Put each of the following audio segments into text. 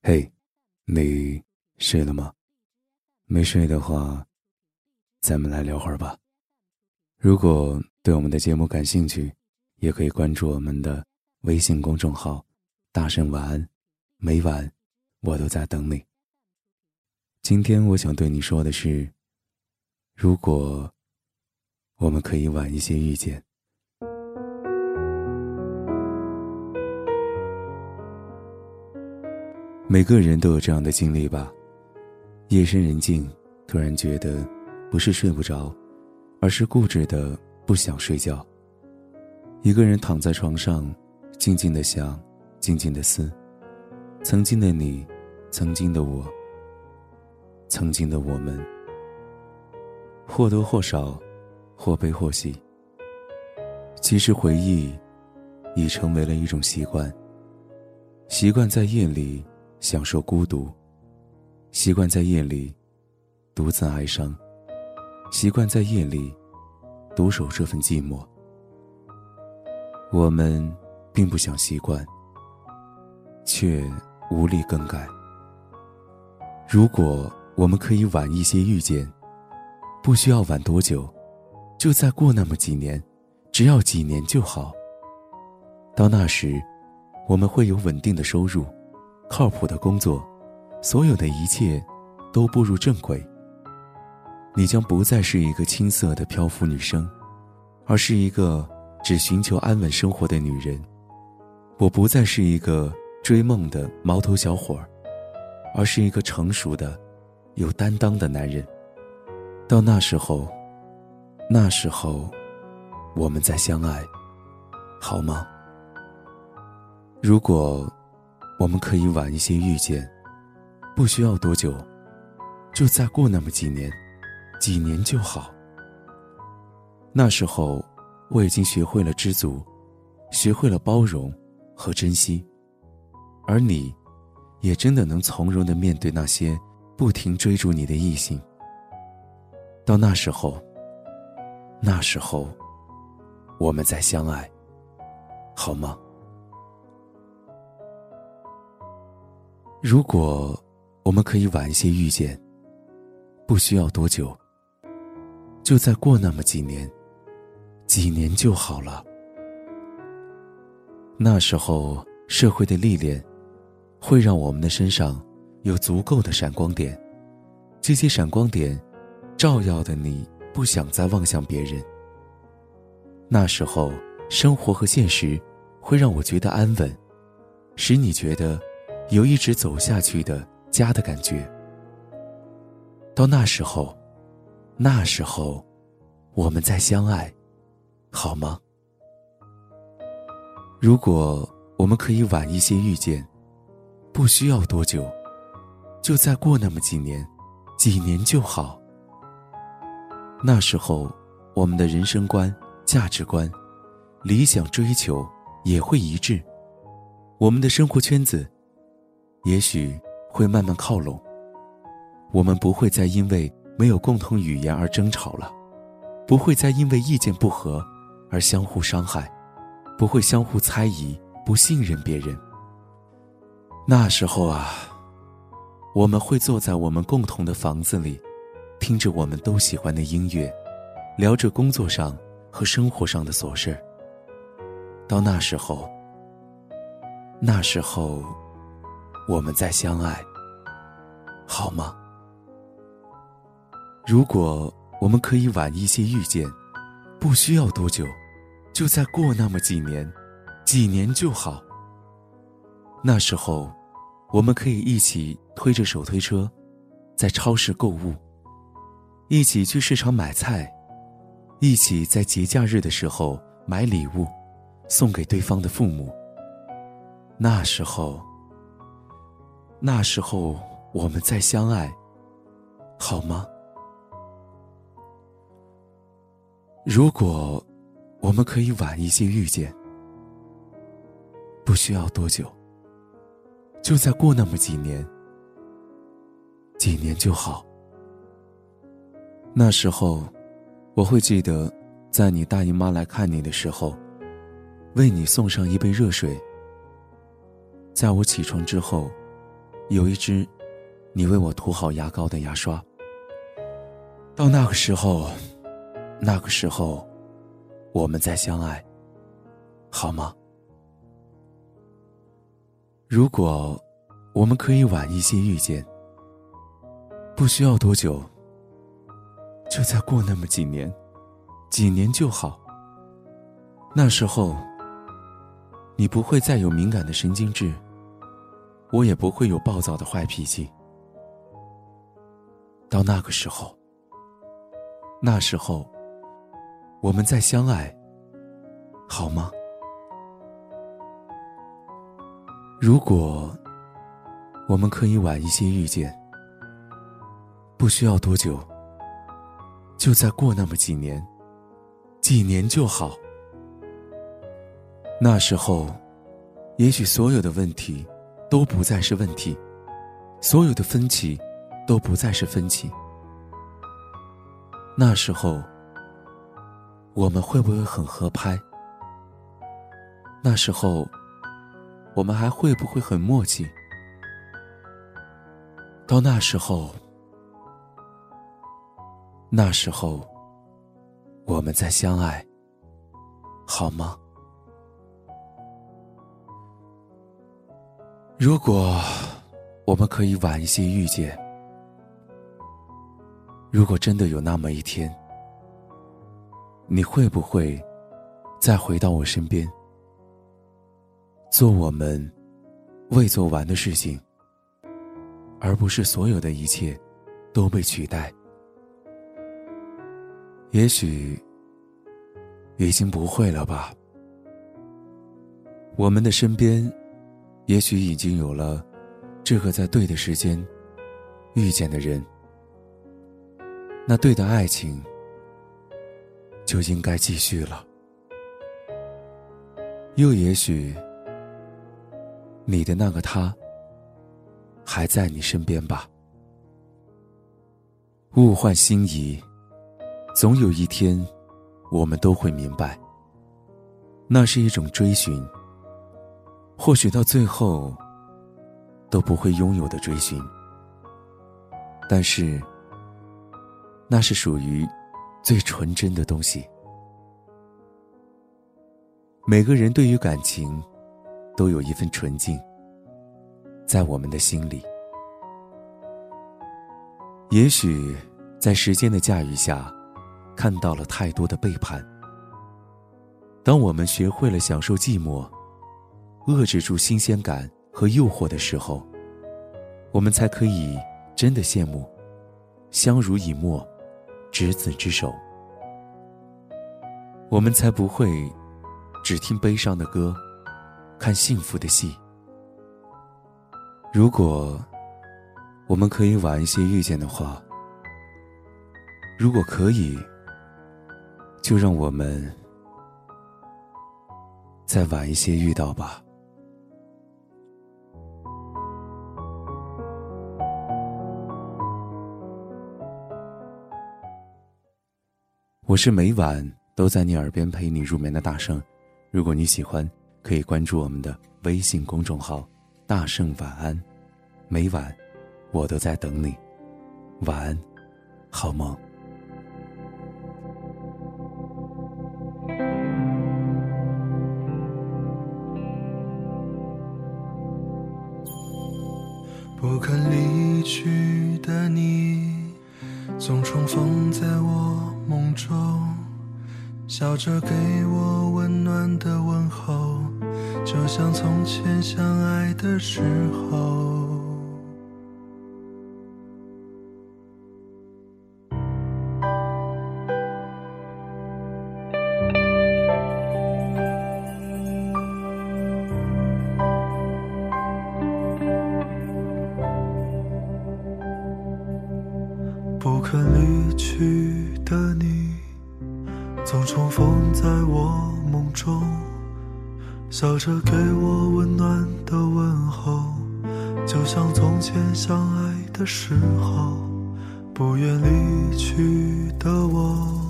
嘿，你睡了吗？没睡的话，咱们来聊会儿吧。如果对我们的节目感兴趣，也可以关注我们的微信公众号“大圣晚安”，每晚我都在等你。今天我想对你说的是，如果我们可以晚一些遇见。每个人都有这样的经历吧。夜深人静，突然觉得，不是睡不着，而是固执的不想睡觉。一个人躺在床上，静静的想，静静的思，曾经的你，曾经的我，曾经的我们，或多或少，或悲或喜。其实回忆，已成为了一种习惯。习惯在夜里。享受孤独，习惯在夜里独自哀伤，习惯在夜里独守这份寂寞。我们并不想习惯，却无力更改。如果我们可以晚一些遇见，不需要晚多久，就再过那么几年，只要几年就好。到那时，我们会有稳定的收入。靠谱的工作，所有的一切都步入正轨。你将不再是一个青涩的漂浮女生，而是一个只寻求安稳生活的女人。我不再是一个追梦的毛头小伙儿，而是一个成熟的、有担当的男人。到那时候，那时候，我们再相爱，好吗？如果。我们可以晚一些遇见，不需要多久，就再过那么几年，几年就好。那时候，我已经学会了知足，学会了包容和珍惜，而你，也真的能从容的面对那些不停追逐你的异性。到那时候，那时候，我们再相爱，好吗？如果我们可以晚一些遇见，不需要多久，就再过那么几年，几年就好了。那时候，社会的历练会让我们的身上有足够的闪光点，这些闪光点照耀的你不想再望向别人。那时候，生活和现实会让我觉得安稳，使你觉得。有一直走下去的家的感觉。到那时候，那时候，我们再相爱，好吗？如果我们可以晚一些遇见，不需要多久，就再过那么几年，几年就好。那时候，我们的人生观、价值观、理想追求也会一致，我们的生活圈子。也许会慢慢靠拢。我们不会再因为没有共同语言而争吵了，不会再因为意见不合而相互伤害，不会相互猜疑、不信任别人。那时候啊，我们会坐在我们共同的房子里，听着我们都喜欢的音乐，聊着工作上和生活上的琐事到那时候，那时候。我们再相爱，好吗？如果我们可以晚一些遇见，不需要多久，就再过那么几年，几年就好。那时候，我们可以一起推着手推车，在超市购物，一起去市场买菜，一起在节假日的时候买礼物，送给对方的父母。那时候。那时候我们再相爱，好吗？如果我们可以晚一些遇见，不需要多久，就再过那么几年，几年就好。那时候我会记得，在你大姨妈来看你的时候，为你送上一杯热水。在我起床之后。有一支你为我涂好牙膏的牙刷。到那个时候，那个时候，我们再相爱，好吗？如果我们可以晚一些遇见，不需要多久，就再过那么几年，几年就好。那时候，你不会再有敏感的神经质，我也不会有暴躁的坏脾气。到那个时候。那时候，我们再相爱，好吗？如果我们可以晚一些遇见，不需要多久，就再过那么几年，几年就好。那时候，也许所有的问题都不再是问题，所有的分歧都不再是分歧。那时候，我们会不会很合拍？那时候，我们还会不会很默契？到那时候，那时候，我们再相爱，好吗？如果我们可以晚一些遇见。如果真的有那么一天，你会不会再回到我身边，做我们未做完的事情，而不是所有的一切都被取代？也许已经不会了吧。我们的身边，也许已经有了这个在对的时间遇见的人。那对的爱情就应该继续了。又也许，你的那个他还在你身边吧。物换星移，总有一天，我们都会明白，那是一种追寻。或许到最后都不会拥有的追寻，但是。那是属于最纯真的东西。每个人对于感情，都有一份纯净，在我们的心里。也许在时间的驾驭下，看到了太多的背叛。当我们学会了享受寂寞，遏制住新鲜感和诱惑的时候，我们才可以真的羡慕，相濡以沫。执子之手，我们才不会只听悲伤的歌，看幸福的戏。如果我们可以晚一些遇见的话，如果可以，就让我们再晚一些遇到吧。我是每晚都在你耳边陪你入眠的大圣，如果你喜欢，可以关注我们的微信公众号“大圣晚安”，每晚我都在等你，晚安，好梦。总重逢在我。梦中，笑着给我温暖的问候，就像从前相爱的时候。肯离去的你，总重逢在我梦中，笑着给我温暖的问候，就像从前相爱的时候。不愿离去的我，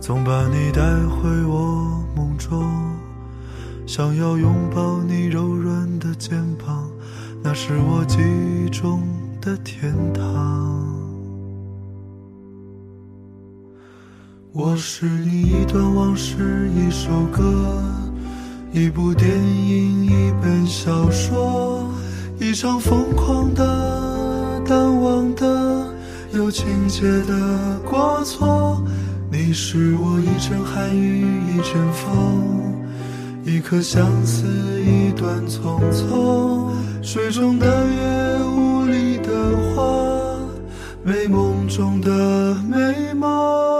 总把你带回我梦中，想要拥抱你柔软的肩膀。那是我记忆中的天堂。我是你一段往事，一首歌，一部电影，一本小说，一场疯狂的、淡忘的、有情节的过错。你是我一阵寒雨，一阵风。一颗相思，一段匆匆，水中的月，雾里的花，美梦中的美梦。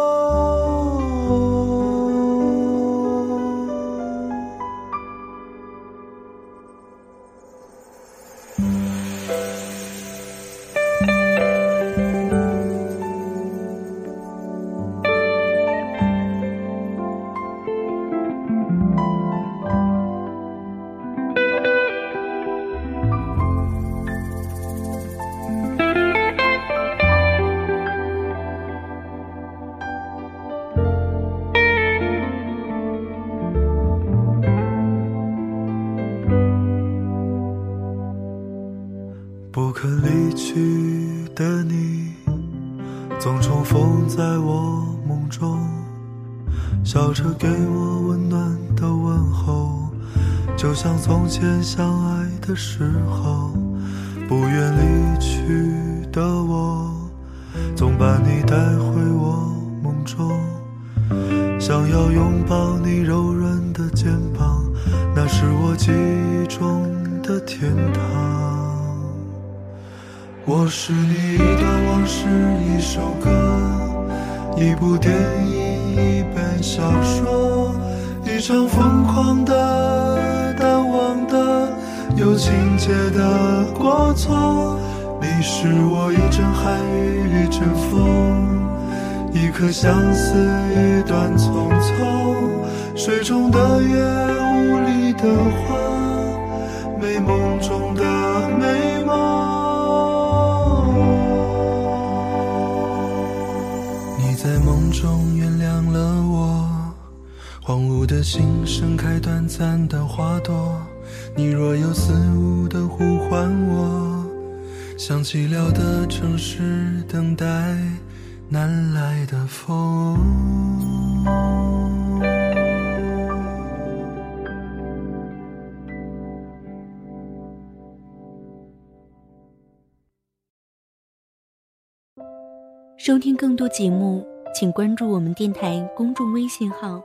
可离去的你，总重逢在我梦中，笑着给我温暖的问候，就像从前相爱的时候。不愿离去的我，总把你带回我梦中，想要拥抱你柔软的肩膀，那是我记忆中的天堂。我是你一段往事，一首歌，一部电影，一本小说，一场疯狂的、淡忘的、有情节的过错。你是我一阵寒雨，一阵风，一颗相思，一段匆匆。水中的月，雾里的花，美梦中的荒芜的心盛开短暂的花朵。你若有似无的呼唤我，像寂寥的城市等待南来的风。收听更多节目。请关注我们电台公众微信号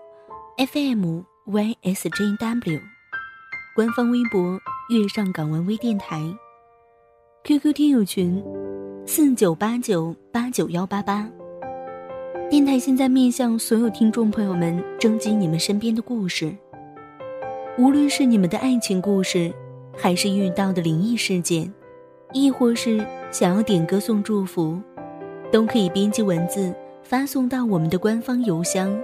，FM YSJW，官方微博月上港湾微电台，QQ 听友群四九八九八九幺八八。电台现在面向所有听众朋友们征集你们身边的故事，无论是你们的爱情故事，还是遇到的灵异事件，亦或是想要点歌送祝福，都可以编辑文字。发送到我们的官方邮箱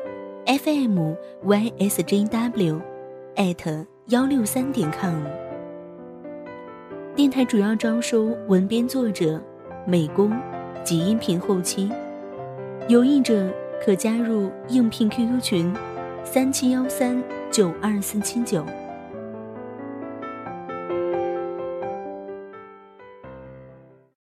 ，fm ysjw，艾特幺六三点 com。电台主要招收文编作者、美工及音频后期，有意者可加入应聘 QQ 群：三七幺三九二四七九。